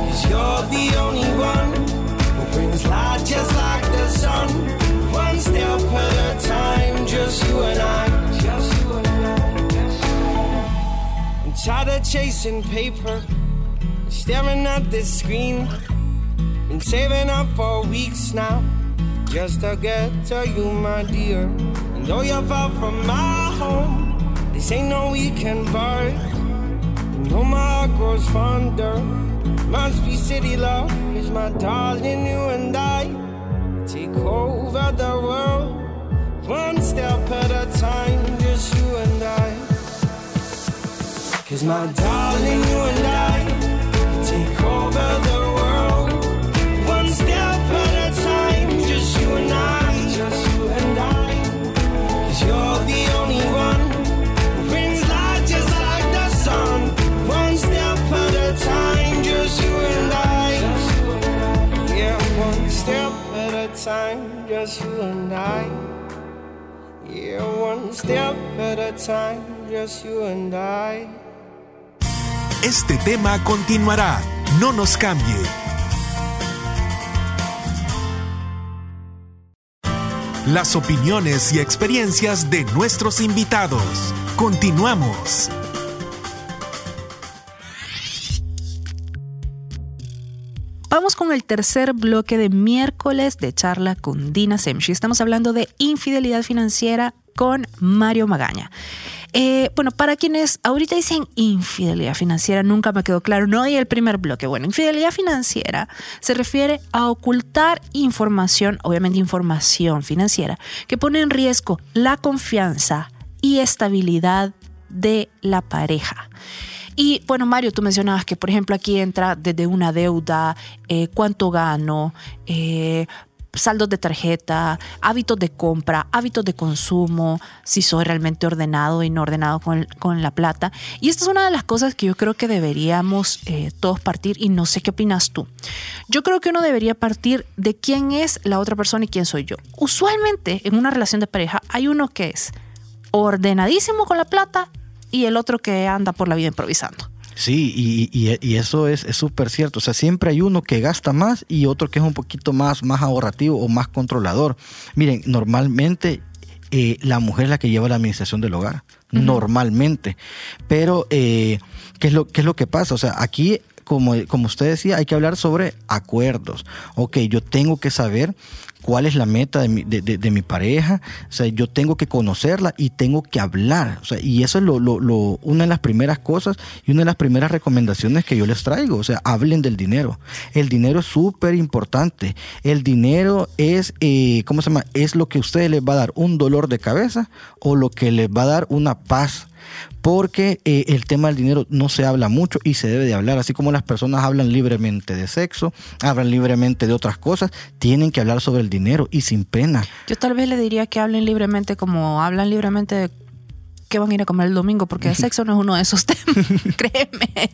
Cause you're the only one who brings light just like the sun. One step at a time, just you and I, just you and I. I'm tired of chasing paper, staring at this screen. Been saving up for weeks now, just to get to you, my dear. Though you're far from my home, this ain't no weekend vibe. You know my heart grows fonder. Must be city love, is my darling, you and I take over the world, one step at a time, just you and I. Cause my darling, you and I take over the world, one step at a time, just you and I, time, just you one step at a time, just you and I. Este tema continuará. No nos cambie. Las opiniones y experiencias de nuestros invitados. Continuamos. Vamos con el tercer bloque de miércoles de charla con Dina Semchi. Estamos hablando de infidelidad financiera con Mario Magaña. Eh, bueno, para quienes ahorita dicen infidelidad financiera, nunca me quedó claro, no hay el primer bloque. Bueno, infidelidad financiera se refiere a ocultar información, obviamente información financiera, que pone en riesgo la confianza y estabilidad de la pareja. Y bueno, Mario, tú mencionabas que, por ejemplo, aquí entra desde una deuda, eh, cuánto gano, eh, saldos de tarjeta, hábitos de compra, hábitos de consumo, si soy realmente ordenado y no ordenado con, con la plata. Y esta es una de las cosas que yo creo que deberíamos eh, todos partir y no sé qué opinas tú. Yo creo que uno debería partir de quién es la otra persona y quién soy yo. Usualmente en una relación de pareja hay uno que es ordenadísimo con la plata y el otro que anda por la vida improvisando. Sí, y, y- y eso es es súper cierto. O sea, siempre hay uno que gasta más y otro que es un poquito más, más ahorrativo o más controlador. Miren, normalmente eh, la mujer es la que lleva la administración del hogar. Normalmente. Pero, eh, ¿qué, es lo, ¿qué es lo que pasa? O sea, aquí como, como usted decía, hay que hablar sobre acuerdos. Ok, yo tengo que saber cuál es la meta de mi, de, de- mi pareja, o sea, yo tengo que conocerla y tengo que hablar. O sea, y eso es lo, lo- lo- una de las primeras cosas y una de las primeras recomendaciones que yo les traigo. O sea, hablen del dinero. El dinero es súper importante. El dinero es, eh, ¿cómo se llama? Es lo que a ustedes les va a dar un dolor de cabeza o lo que les va a dar una paz porque eh, el tema del dinero no se habla mucho y se debe de hablar, así como las personas hablan libremente de sexo, hablan libremente de otras cosas, tienen que hablar sobre el dinero y sin pena. Yo tal vez le diría que hablen libremente como hablan libremente de qué van a ir a comer el domingo, porque el sexo no es uno de esos [laughs] temas, créeme.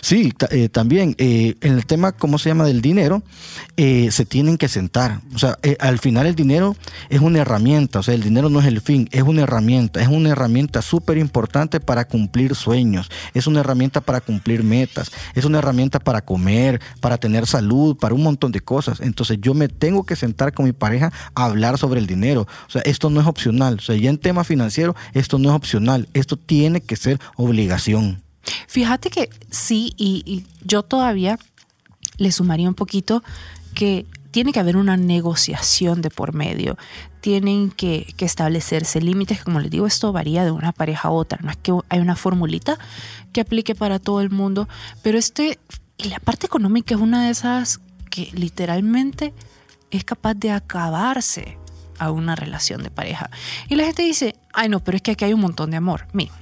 Sí, eh, también eh, en el tema, ¿cómo se llama? Del dinero, eh, se tienen que sentar. O sea, eh, al final el dinero es una herramienta, o sea, el dinero no es el fin, es una herramienta, es una herramienta súper importante para cumplir sueños, es una herramienta para cumplir metas, es una herramienta para comer, para tener salud, para un montón de cosas. Entonces yo me tengo que sentar con mi pareja a hablar sobre el dinero. O sea, esto no es opcional. O sea, ya en tema financiero, esto no es opcional, esto tiene que ser obligación. Fíjate que sí, y, yo todavía le sumaría un poquito que tiene que haber una negociación de por medio. Tienen que, establecerse límites. Como les digo, esto varía de una pareja a otra. No es que hay una formulita que aplique para todo el mundo. Pero este, y la parte económica es una de esas que literalmente es capaz de acabarse a una relación de pareja. Y la gente dice, ay no, pero es que aquí hay un montón de amor. Mira,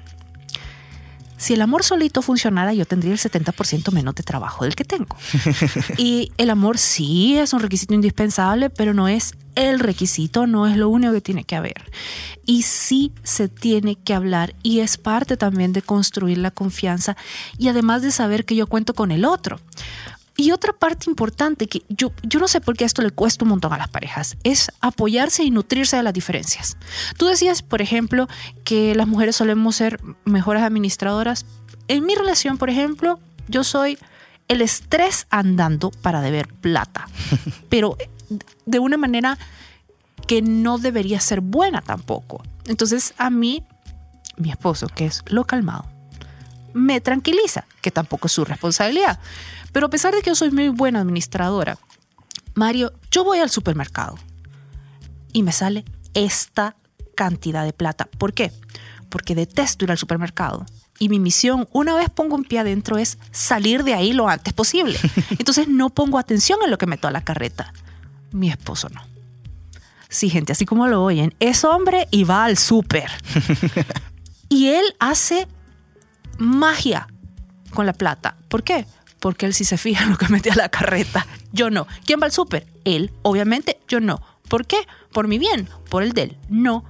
si el amor solito funcionara, yo tendría el 70% menos de trabajo del que tengo. [laughs] y el amor sí es un requisito indispensable, pero no es el requisito, no es lo único que tiene que haber. Y sí se tiene que hablar y es parte también de construir la confianza y además de saber que yo cuento con el otro. Y otra parte importante que yo, yo no sé por qué esto le cuesta un montón a las parejas es apoyarse y nutrirse de las diferencias. Tú decías, por ejemplo, que las mujeres solemos ser mejores administradoras. En mi relación, por ejemplo, yo soy el estrés andando para deber plata, [laughs] pero de una manera que no debería ser buena tampoco. Entonces, a mí, mi esposo, que es lo calmado, me tranquiliza, que tampoco es su responsabilidad. Pero a pesar de que yo soy muy buena administradora, Mario, yo voy al supermercado y me sale esta cantidad de plata. ¿Por qué? Porque detesto ir al supermercado. Y mi misión, una vez pongo un pie adentro, es salir de ahí lo antes posible. [laughs] Entonces no pongo atención en lo que meto a la carreta. Mi esposo no. Sí, gente, así como lo oyen, es hombre y va al súper. [laughs] y él hace magia con la plata. ¿Por qué? Porque él sí se fija en lo que mete a la carreta. Yo no. ¿Quién va al súper? Él, obviamente, yo no. ¿Por qué? Por mi bien, por el de él. No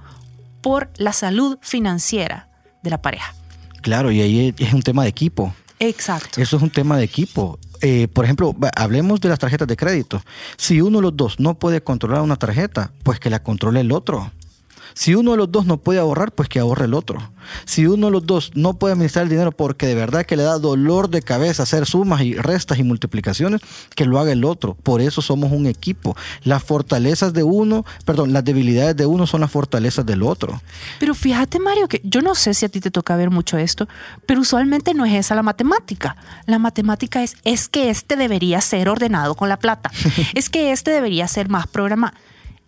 por la salud financiera de la pareja. Claro, y ahí es un tema de equipo. Exacto. Eso es un tema de equipo. Eh, por ejemplo, hablemos de las tarjetas de crédito. Si uno de los dos no puede controlar una tarjeta, pues que la controle el otro. Si uno de los dos no puede ahorrar, pues que ahorre el otro. Si uno de los dos no puede administrar el dinero porque de verdad que le da dolor de cabeza hacer sumas y restas y multiplicaciones, que lo haga el otro. Por eso somos un equipo. Las fortalezas de uno, perdón, las debilidades de uno son las fortalezas del otro. Pero fíjate, Mario, que yo no sé si a ti te toca ver mucho esto, pero usualmente no es esa la matemática. La matemática es, es que este debería ser ordenado con la plata. [laughs] es que este debería ser más programado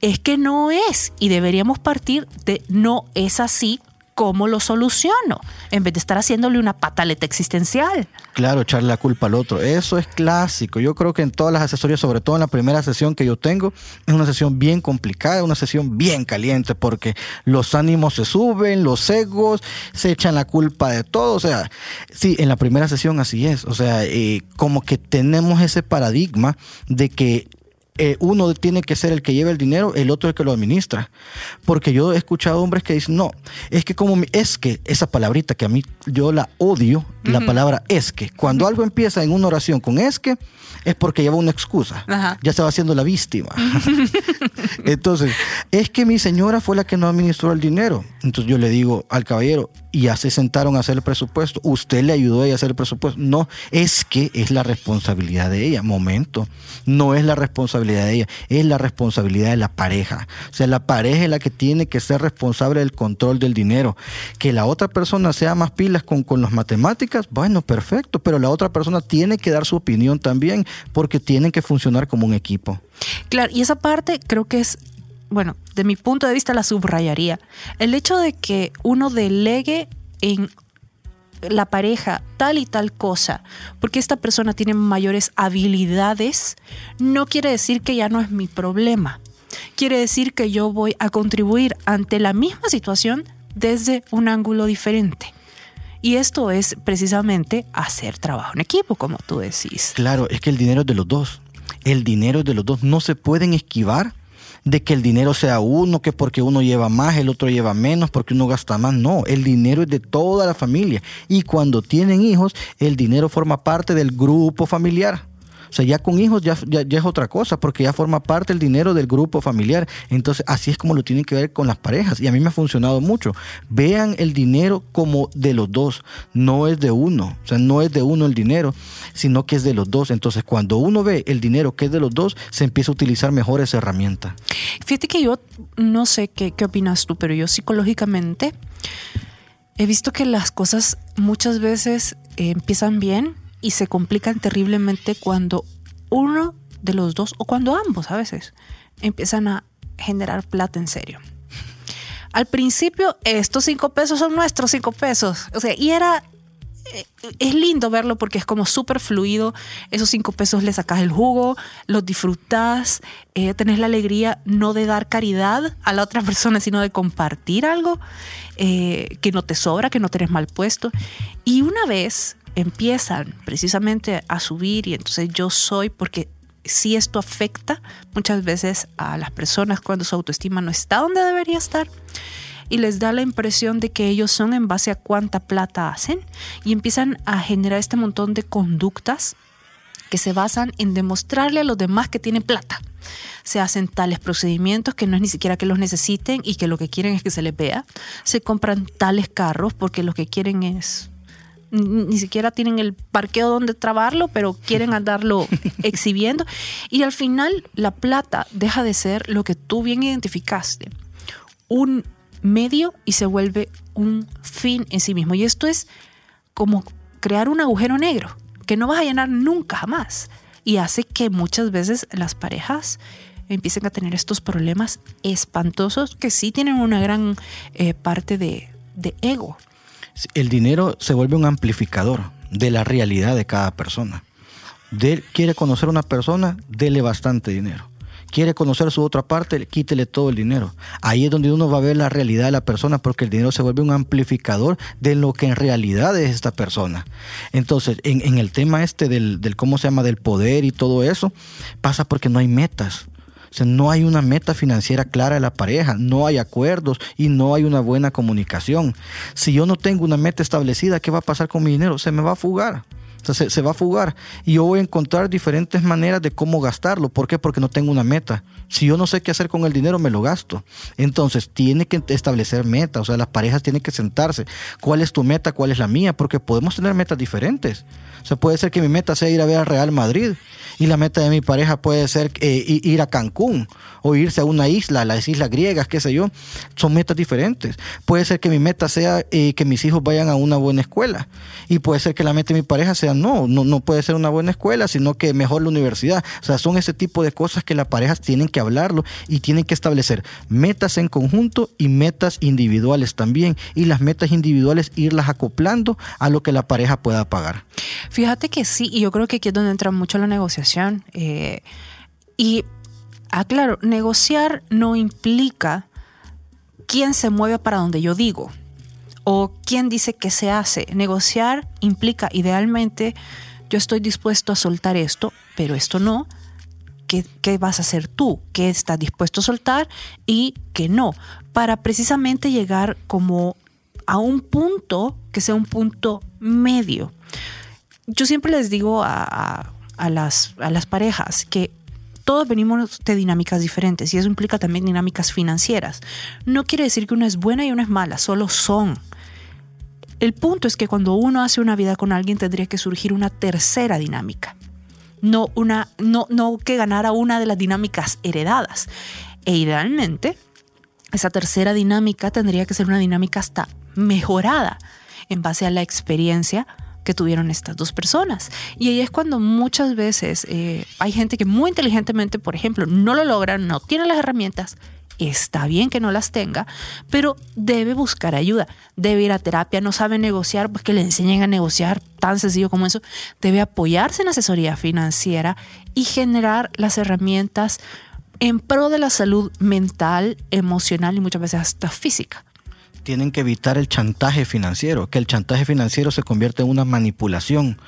es que no es y deberíamos partir de no es así cómo lo soluciono, en vez de estar haciéndole una pataleta existencial. Claro, echarle la culpa al otro. Eso es clásico. Yo creo que en todas las asesorías, sobre todo en la primera sesión que yo tengo, es una sesión bien complicada, una sesión bien caliente, porque los ánimos se suben, los egos, se echan la culpa de todo. O sea, sí, en la primera sesión así es. O sea, eh, como que tenemos ese paradigma de que eh, uno tiene que ser el que lleva el dinero, el otro el que lo administra. Porque yo he escuchado hombres que dicen, no, es que como es que, esa palabrita que a mí yo la odio, la palabra es que. Cuando algo empieza en una oración con es que, es porque lleva una excusa. Ya estaba haciendo la víctima. [laughs] Entonces, es que mi señora fue la que no administró el dinero. Entonces yo le digo al caballero, y ya se sentaron a hacer el presupuesto. Usted le ayudó a ella a hacer el presupuesto. No, es que es la responsabilidad de ella. Momento. No es la responsabilidad de ella, es la responsabilidad de la pareja. O sea, la pareja es la que tiene que ser responsable del control del dinero. Que la otra persona sea más pilas con, con las matemáticas, bueno, perfecto, pero la otra persona tiene que dar su opinión también porque tienen que funcionar como un equipo. Claro, y esa parte creo que es bueno, de mi punto de vista la subrayaría. El hecho de que uno delegue en la pareja tal y tal cosa, porque esta persona tiene mayores habilidades, no quiere decir que ya no es mi problema. Quiere decir que yo voy a contribuir ante la misma situación desde un ángulo diferente. Y esto es precisamente hacer trabajo en equipo, como tú decís. Claro, es que el dinero es de los dos. El dinero es de los dos. No se pueden esquivar de que el dinero sea uno, que porque uno lleva más, el otro lleva menos, porque uno gasta más. No, el dinero es de toda la familia. Y cuando tienen hijos, el dinero forma parte del grupo familiar. O sea, ya con hijos ya, ya, es otra cosa, porque ya forma parte el dinero del grupo familiar. Entonces, así es como lo tienen que ver con las parejas. Y a mí me ha funcionado mucho. Vean el dinero como de los dos, no es de uno. O sea, no es de uno el dinero, sino que es de los dos. Entonces, cuando uno ve el dinero que es de los dos, se empieza a utilizar mejor esa herramienta. Fíjate que yo no sé qué, qué opinas tú, pero yo psicológicamente he visto que las cosas muchas veces eh, empiezan bien y se complican terriblemente cuando uno de los dos, o cuando ambos a veces, empiezan a generar plata en serio. Al principio, estos cinco pesos son nuestros cinco pesos. O sea, y era. Eh, es lindo verlo porque es como súper fluido. Esos cinco pesos le sacas el jugo, los disfrutas, eh, tenés la alegría no de dar caridad a la otra [laughs] persona, sino de compartir algo eh, que no te sobra, que no tenés mal puesto. Y una vez empiezan precisamente a subir y entonces yo soy porque si esto afecta muchas veces a las personas cuando su autoestima no está donde debería estar y les da la impresión de que ellos son en base a cuánta plata hacen y empiezan a generar este montón de conductas que se basan en demostrarle a los demás que tienen plata. Se hacen tales procedimientos que no es ni siquiera que los necesiten y que lo que quieren es que se les vea. Se compran tales carros porque lo que quieren es ni siquiera tienen el parqueo donde trabarlo, pero quieren andarlo [laughs] exhibiendo. Y al final la plata deja de ser lo que tú bien identificaste, un medio y se vuelve un fin en sí mismo. Y esto es como crear un agujero negro que no vas a llenar nunca jamás. Y hace que muchas veces las parejas empiecen a tener estos problemas espantosos que sí tienen una gran eh, parte de, de ego. El dinero se vuelve un amplificador de la realidad de cada persona. Quiere conocer a una persona, dele bastante dinero. Quiere conocer su otra parte, quítele todo el dinero. Ahí es donde uno va a ver la realidad de la persona porque el dinero se vuelve un amplificador de lo que en realidad es esta persona. Entonces, en, en el tema este del, del, ¿cómo se llama?, del poder y todo eso, pasa porque no hay metas. No hay una meta financiera clara de la pareja, no hay acuerdos y no hay una buena comunicación. Si yo no tengo una meta establecida, ¿qué va a pasar con mi dinero? Se me va a fugar. Se, va a fugar y yo voy a encontrar diferentes maneras de cómo gastarlo. ¿Por qué? Porque no tengo una meta. Si yo no sé qué hacer con el dinero, me lo gasto. Entonces, tiene que establecer metas. O sea, las parejas tienen que sentarse. ¿Cuál es tu meta? ¿Cuál es la mía? Porque podemos tener metas diferentes. O sea, puede ser que mi meta sea ir a ver al Real Madrid y la meta de mi pareja puede ser eh, ir a Cancún o irse a una isla, las islas griegas, qué sé yo. Son metas diferentes. Puede ser que mi meta sea eh, que mis hijos vayan a una buena escuela y puede ser que la meta de mi pareja sea no, no, no puede ser una buena escuela, sino que mejor la universidad. O sea, son ese tipo de cosas que las parejas tienen que hablarlo y tienen que establecer metas en conjunto y metas individuales también. Y las metas individuales irlas acoplando a lo que la pareja pueda pagar. Fíjate que sí, y yo creo que aquí es donde entra mucho la negociación. Eh, y aclaro, negociar no implica quién se mueve para donde yo digo o quién dice que se hace. Negociar implica idealmente yo estoy dispuesto a soltar esto, pero esto no. ¿Qué, ¿Qué, vas a hacer tú? ¿Qué estás dispuesto a soltar y qué no? Para precisamente llegar como a un punto que sea un punto medio yo siempre les digo a, a, a, las, a las parejas que todos venimos de dinámicas diferentes y eso implica también dinámicas financieras. No quiere decir que una es buena y una es mala, solo son. El punto es que cuando uno hace una vida con alguien tendría que surgir una tercera dinámica. No, una, no, no que ganara una de las dinámicas heredadas. E idealmente, esa tercera dinámica tendría que ser una dinámica hasta mejorada en base a la experiencia que tuvieron estas dos personas. Y ahí es cuando muchas veces eh, hay gente que muy inteligentemente, por ejemplo, no lo logra, no tiene las herramientas. Está bien que no las tenga, pero debe buscar ayuda, debe ir a terapia, no sabe negociar, pues que le enseñen a negociar, tan sencillo como eso. Debe apoyarse en asesoría financiera y generar las herramientas en pro de la salud mental, emocional y muchas veces hasta física tienen que evitar el chantaje financiero, que el chantaje financiero se convierte en una manipulación.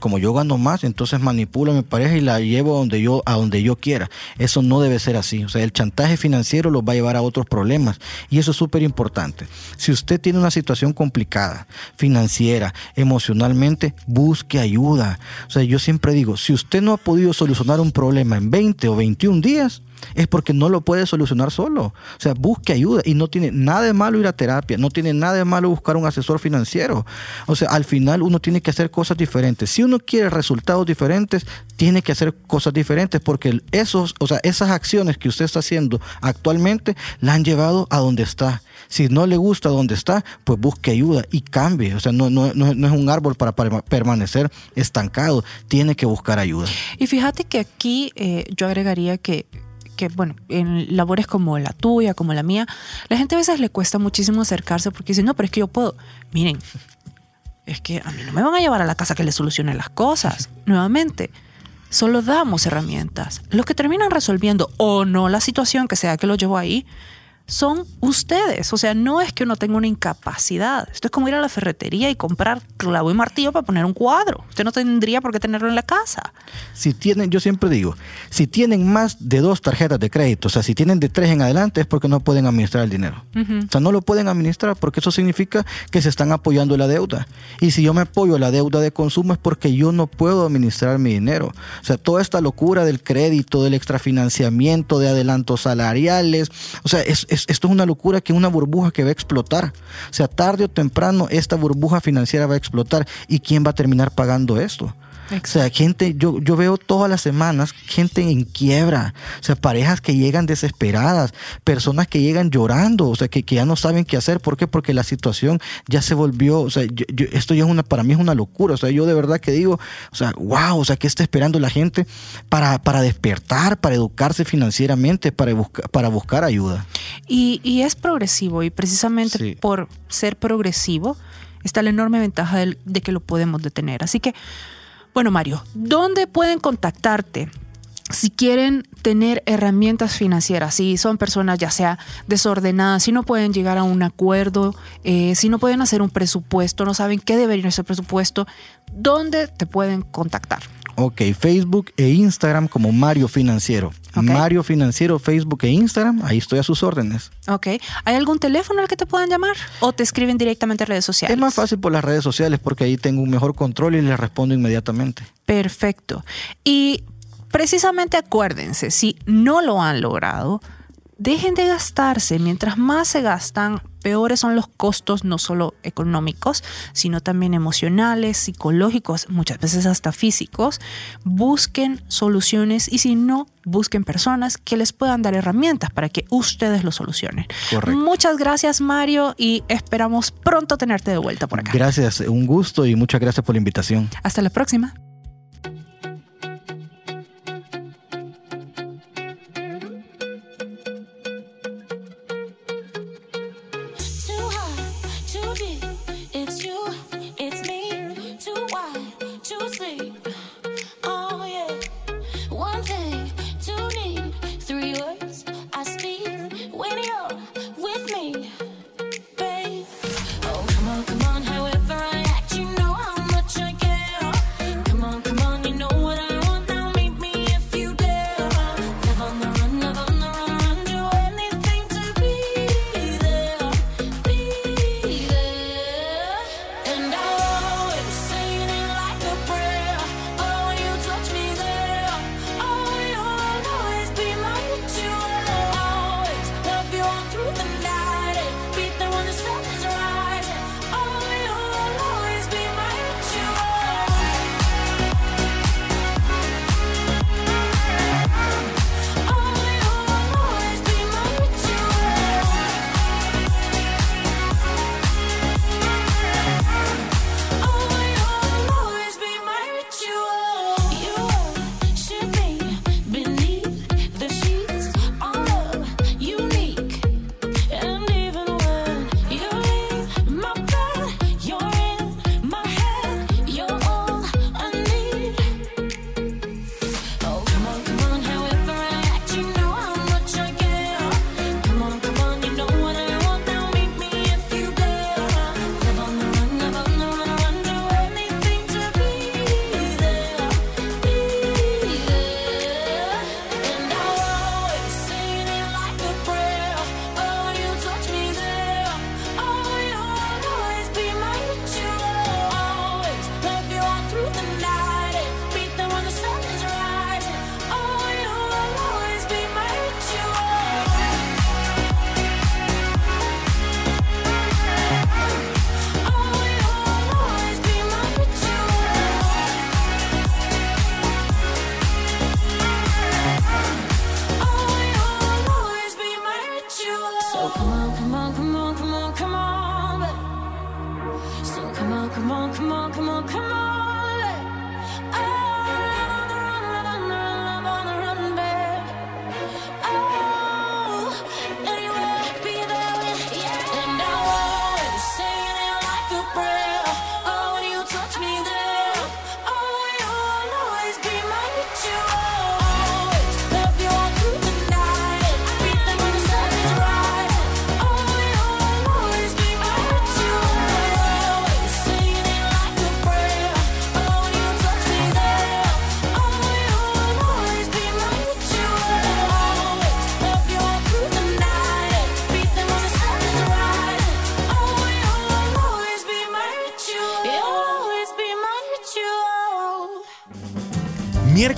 Como yo gano más, entonces manipulo a mi pareja y la llevo a donde yo, a donde yo quiera. Eso no debe ser así. O sea, el chantaje financiero los va a llevar a otros problemas. Y eso es súper importante. Si usted tiene una situación complicada, financiera, emocionalmente, busque ayuda. O sea, yo siempre digo, si usted no ha podido solucionar un problema en 20 o 21 días, es porque no lo puede solucionar solo. O sea, busque ayuda y no tiene nada de malo ir a terapia, no tiene nada de malo buscar un asesor financiero. O sea, al final uno tiene que hacer cosas diferentes. Si uno quiere resultados diferentes, tiene que hacer cosas diferentes porque esos, o sea, esas acciones que usted está haciendo actualmente la han llevado a donde está. Si no le gusta donde está, pues busque ayuda y cambie. O sea, no, no, no, es un árbol para permanecer estancado, tiene que buscar ayuda. Y fíjate que aquí eh, yo agregaría que que, bueno, en labores como la tuya, como la mía, la gente a veces le cuesta muchísimo acercarse porque dice, no, pero es que yo puedo. Miren, es que a mí no me van a llevar a la casa que le solucione las cosas. [laughs] Nuevamente, solo damos herramientas. Los que terminan resolviendo o no la situación que sea que lo llevó ahí, son ustedes. O sea, no es que uno tenga una incapacidad. Esto es como ir a la ferretería y comprar clavo y martillo para poner un cuadro. Usted no tendría por qué tenerlo en la casa. Si tienen, yo siempre digo, si tienen más de dos tarjetas de crédito, o sea, si tienen de tres en adelante es porque no pueden administrar el dinero. Uh -huh. O sea, no lo pueden administrar porque eso significa que se están apoyando la deuda. Y si yo me apoyo a la deuda de consumo es porque yo no puedo administrar mi dinero. O sea, toda esta locura del crédito, del extrafinanciamiento, de adelantos salariales, o sea, es, es esto es una locura que una burbuja que va a explotar. O sea, tarde o temprano esta burbuja financiera va a explotar. ¿Y quién va a terminar pagando esto? O sea, gente, yo, yo veo todas las semanas gente en quiebra, o sea, parejas que llegan desesperadas, personas que llegan llorando, o sea, que, que ya no saben qué hacer. ¿Por qué? Porque la situación ya se volvió, o sea, esto ya es una, para mí es una locura. O sea, yo de verdad que digo, o sea, wow, o sea, ¿qué está esperando la gente para, para despertar, para educarse financieramente, para, buscar para buscar ayuda? Y, y es progresivo, y precisamente por ser progresivo, está la enorme ventaja de, de que lo podemos detener. Así que, bueno, Mario, ¿dónde pueden contactarte? si quieren tener herramientas financieras, si son personas ya sea desordenadas, si no pueden llegar a un acuerdo, eh, si no pueden hacer un presupuesto, no saben qué debería ser presupuesto, ¿dónde te pueden contactar? Ok, Facebook e Instagram como Mario Financiero. Mario Financiero, Facebook e Instagram, ahí estoy a sus órdenes. Ok, ¿hay algún teléfono al que te puedan llamar o te escriben directamente en redes sociales? Es más fácil por las redes sociales porque ahí tengo un mejor control y les respondo inmediatamente. Perfecto. Y precisamente acuérdense, si no lo han logrado, dejen de gastarse. Mientras más se gastan, peores son los costos, no solo económicos, sino también emocionales, psicológicos, muchas veces hasta físicos. Busquen soluciones y si no, busquen personas que les puedan dar herramientas para que ustedes lo solucionen. Muchas gracias Mario y esperamos pronto tenerte de vuelta por acá. Gracias, un gusto y muchas gracias por la invitación. Hasta la próxima.